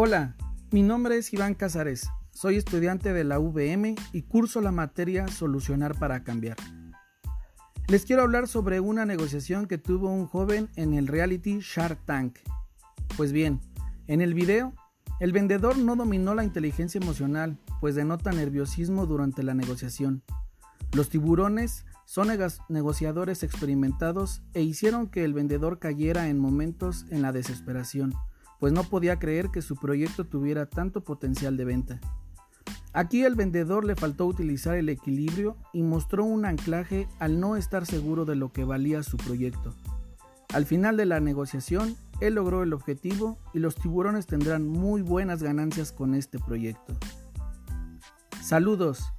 Hola, mi nombre es Iván Casares, soy estudiante de la VM y curso la materia Solucionar para Cambiar. Les quiero hablar sobre una negociación que tuvo un joven en el reality Shark Tank. Pues bien, en el video, el vendedor no dominó la inteligencia emocional, pues denota nerviosismo durante la negociación. Los tiburones son negociadores experimentados e hicieron que el vendedor cayera en momentos en la desesperación pues no podía creer que su proyecto tuviera tanto potencial de venta. Aquí el vendedor le faltó utilizar el equilibrio y mostró un anclaje al no estar seguro de lo que valía su proyecto. Al final de la negociación, él logró el objetivo y los tiburones tendrán muy buenas ganancias con este proyecto. Saludos,